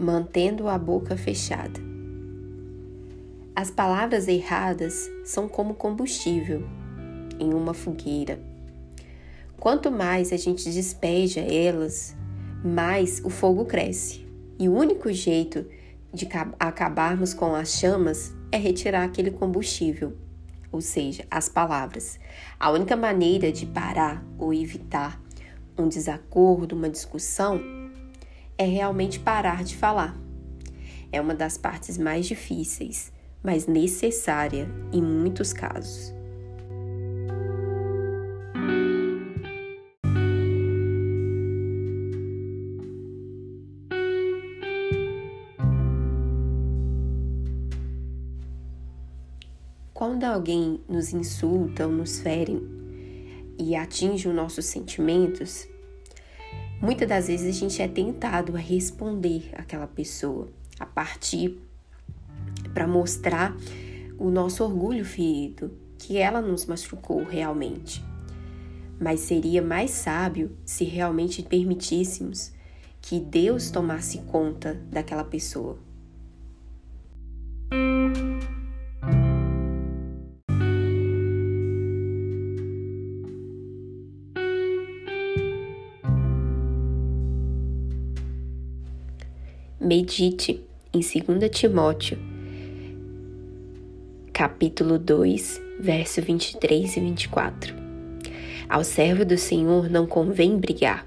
mantendo a boca fechada. As palavras erradas são como combustível em uma fogueira. Quanto mais a gente despeja elas, mais o fogo cresce. E o único jeito de acabarmos com as chamas é retirar aquele combustível, ou seja, as palavras. A única maneira de parar ou evitar um desacordo, uma discussão, é realmente parar de falar. É uma das partes mais difíceis, mas necessária em muitos casos. Quando alguém nos insulta ou nos fere e atinge os nossos sentimentos, muitas das vezes a gente é tentado a responder àquela pessoa, a partir para mostrar o nosso orgulho ferido, que ela nos machucou realmente. Mas seria mais sábio se realmente permitíssemos que Deus tomasse conta daquela pessoa. Medite em 2 Timóteo, capítulo 2, verso 23 e 24. Ao servo do Senhor não convém brigar,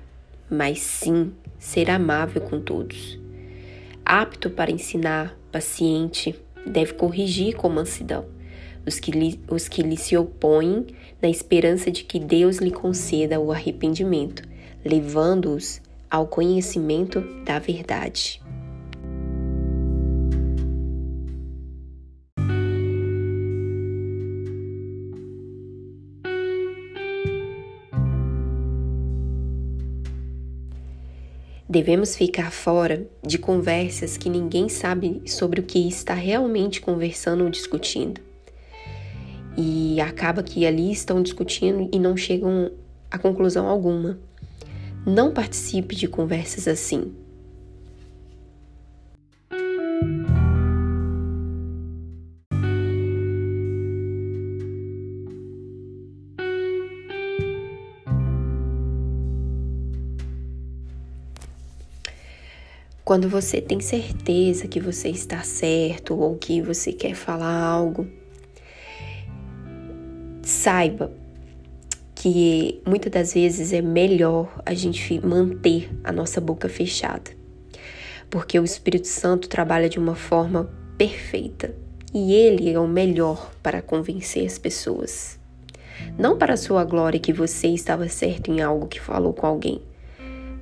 mas sim ser amável com todos. Apto para ensinar, paciente, deve corrigir com mansidão os que, lhe, os que lhe se opõem, na esperança de que Deus lhe conceda o arrependimento, levando-os ao conhecimento da verdade. Devemos ficar fora de conversas que ninguém sabe sobre o que está realmente conversando ou discutindo. E acaba que ali estão discutindo e não chegam a conclusão alguma. Não participe de conversas assim. Quando você tem certeza que você está certo ou que você quer falar algo, saiba que muitas das vezes é melhor a gente manter a nossa boca fechada, porque o Espírito Santo trabalha de uma forma perfeita. E ele é o melhor para convencer as pessoas. Não para a sua glória que você estava certo em algo que falou com alguém,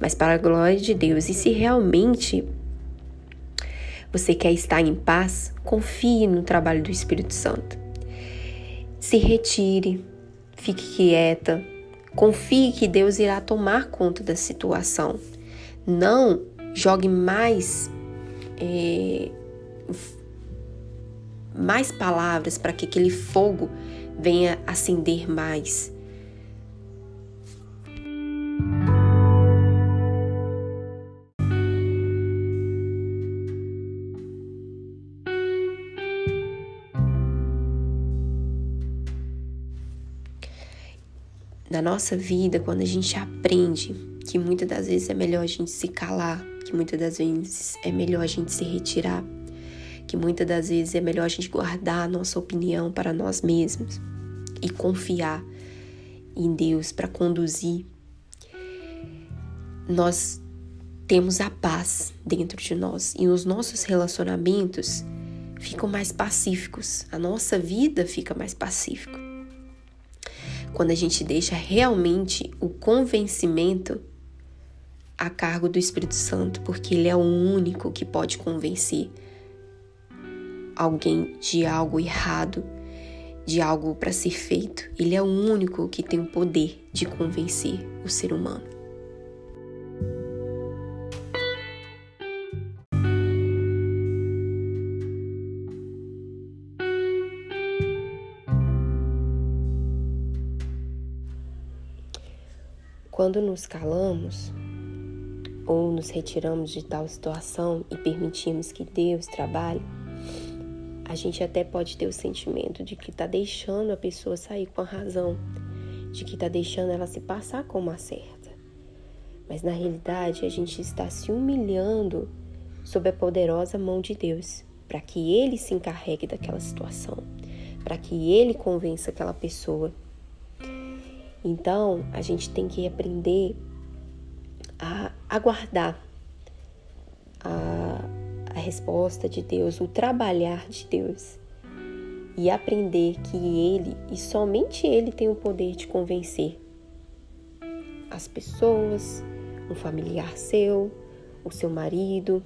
mas para a glória de Deus. E se realmente você quer estar em paz, confie no trabalho do Espírito Santo. Se retire, fique quieta, confie que Deus irá tomar conta da situação. Não jogue mais é, mais palavras para que aquele fogo venha acender mais. Na nossa vida, quando a gente aprende que muitas das vezes é melhor a gente se calar, que muitas das vezes é melhor a gente se retirar, que muitas das vezes é melhor a gente guardar a nossa opinião para nós mesmos e confiar em Deus para conduzir, nós temos a paz dentro de nós e os nossos relacionamentos ficam mais pacíficos, a nossa vida fica mais pacífica quando a gente deixa realmente o convencimento a cargo do Espírito Santo, porque ele é o único que pode convencer alguém de algo errado, de algo para ser feito. Ele é o único que tem o poder de convencer o ser humano. Quando nos calamos ou nos retiramos de tal situação e permitimos que Deus trabalhe, a gente até pode ter o sentimento de que está deixando a pessoa sair com a razão, de que está deixando ela se passar como a certa. Mas na realidade a gente está se humilhando sob a poderosa mão de Deus, para que Ele se encarregue daquela situação, para que Ele convença aquela pessoa. Então a gente tem que aprender a aguardar a, a resposta de Deus, o trabalhar de Deus e aprender que Ele e somente Ele tem o poder de convencer as pessoas, um familiar seu, o seu marido,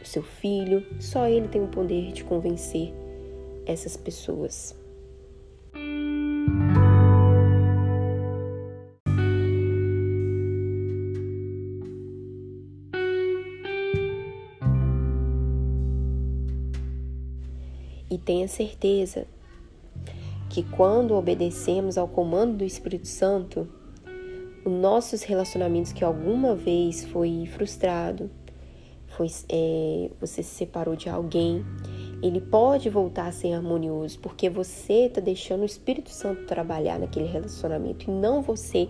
o seu filho, só Ele tem o poder de convencer essas pessoas. Tenha certeza que quando obedecemos ao comando do Espírito Santo, os nossos relacionamentos que alguma vez foi frustrado, foi, é, você se separou de alguém, ele pode voltar a ser harmonioso, porque você está deixando o Espírito Santo trabalhar naquele relacionamento e não você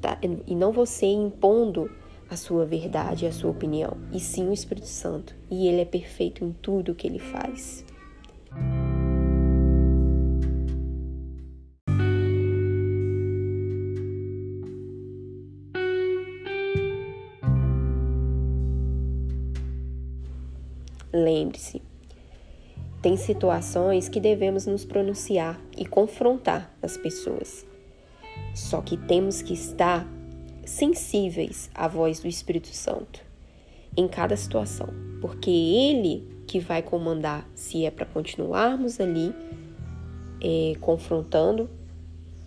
tá, e não você impondo a sua verdade, a sua opinião, e sim o Espírito Santo. E ele é perfeito em tudo que ele faz. Lembre-se, tem situações que devemos nos pronunciar e confrontar as pessoas. Só que temos que estar sensíveis à voz do Espírito Santo em cada situação, porque ele que vai comandar se é para continuarmos ali é, confrontando,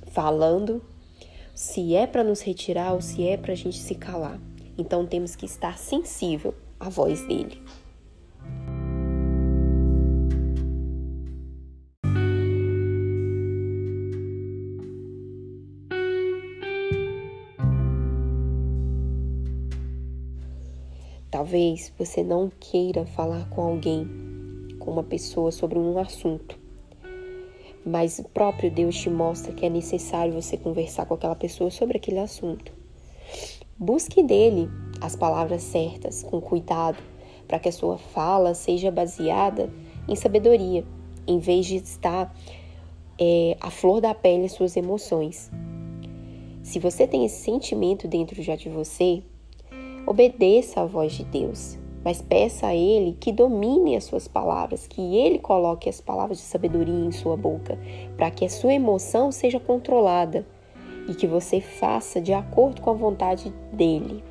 falando, se é para nos retirar ou se é para a gente se calar. Então temos que estar sensível à voz dele. Talvez você não queira falar com alguém, com uma pessoa sobre um assunto, mas o próprio Deus te mostra que é necessário você conversar com aquela pessoa sobre aquele assunto. Busque dele as palavras certas, com cuidado, para que a sua fala seja baseada em sabedoria, em vez de estar é, à flor da pele suas emoções. Se você tem esse sentimento dentro já de você, Obedeça à voz de Deus, mas peça a Ele que domine as suas palavras, que Ele coloque as palavras de sabedoria em sua boca, para que a sua emoção seja controlada e que você faça de acordo com a vontade dEle.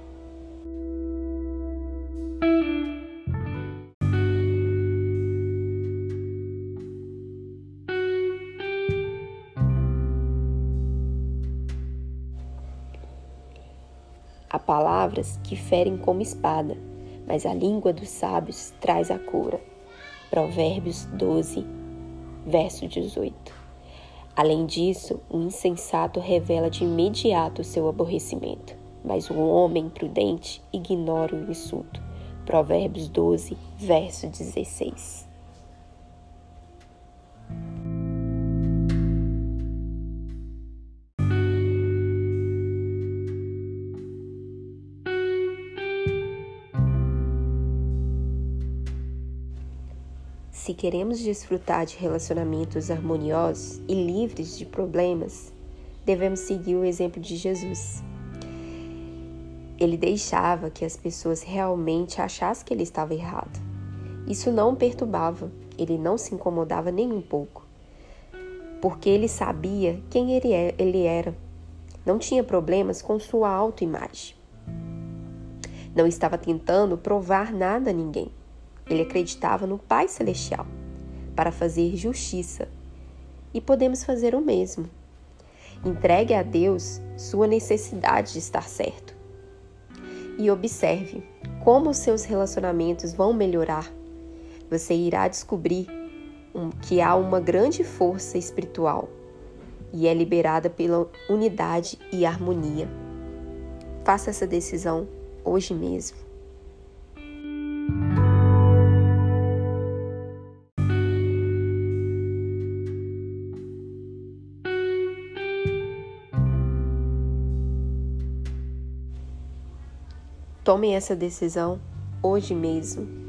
Há palavras que ferem como espada, mas a língua dos sábios traz a cura. Provérbios 12, verso 18. Além disso, o insensato revela de imediato o seu aborrecimento, mas o homem prudente ignora o insulto. Provérbios 12, verso 16. Se queremos desfrutar de relacionamentos harmoniosos e livres de problemas, devemos seguir o exemplo de Jesus. Ele deixava que as pessoas realmente achassem que ele estava errado. Isso não o perturbava, ele não se incomodava nem um pouco, porque ele sabia quem é, ele era. Não tinha problemas com sua autoimagem. Não estava tentando provar nada a ninguém. Ele acreditava no Pai Celestial para fazer justiça e podemos fazer o mesmo. Entregue a Deus sua necessidade de estar certo e observe como seus relacionamentos vão melhorar. Você irá descobrir que há uma grande força espiritual e é liberada pela unidade e harmonia. Faça essa decisão hoje mesmo. Tome essa decisão hoje mesmo.